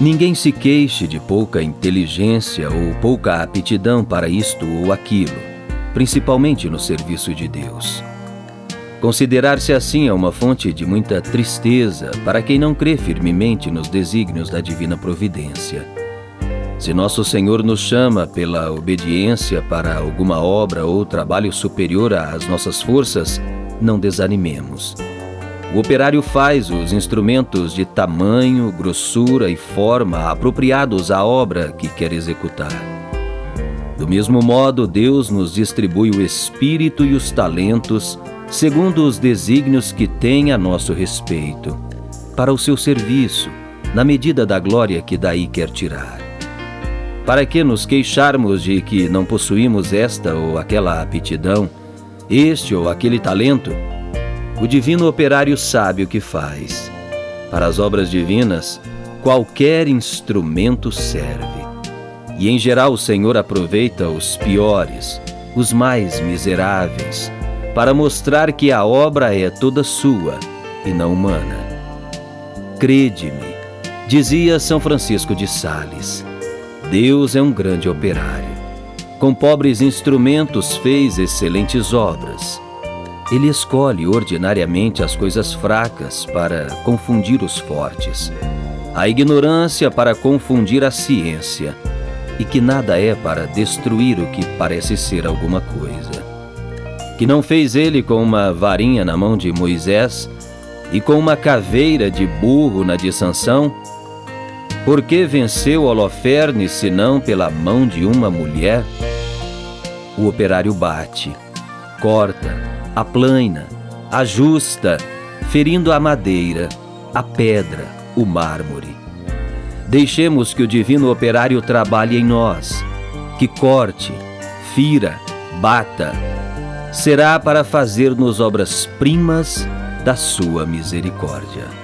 Ninguém se queixe de pouca inteligência ou pouca aptidão para isto ou aquilo, principalmente no serviço de Deus. Considerar-se assim é uma fonte de muita tristeza para quem não crê firmemente nos desígnios da divina providência. Se nosso Senhor nos chama pela obediência para alguma obra ou trabalho superior às nossas forças, não desanimemos. O operário faz os instrumentos de tamanho, grossura e forma apropriados à obra que quer executar. Do mesmo modo, Deus nos distribui o espírito e os talentos segundo os desígnios que tem a nosso respeito, para o seu serviço, na medida da glória que daí quer tirar. Para que nos queixarmos de que não possuímos esta ou aquela aptidão, este ou aquele talento? O divino operário sabe o que faz. Para as obras divinas, qualquer instrumento serve. E em geral o Senhor aproveita os piores, os mais miseráveis, para mostrar que a obra é toda sua e não humana. Crede-me, dizia São Francisco de Sales, Deus é um grande operário. Com pobres instrumentos fez excelentes obras. Ele escolhe ordinariamente as coisas fracas para confundir os fortes, a ignorância para confundir a ciência, e que nada é para destruir o que parece ser alguma coisa que não fez ele com uma varinha na mão de Moisés e com uma caveira de burro na de Sansão? Por que venceu Holofernes senão pela mão de uma mulher? O operário bate, corta, aplaina, ajusta, ferindo a madeira, a pedra, o mármore. Deixemos que o divino operário trabalhe em nós, que corte, fira, bata, será para fazer-nos obras-primas da sua misericórdia.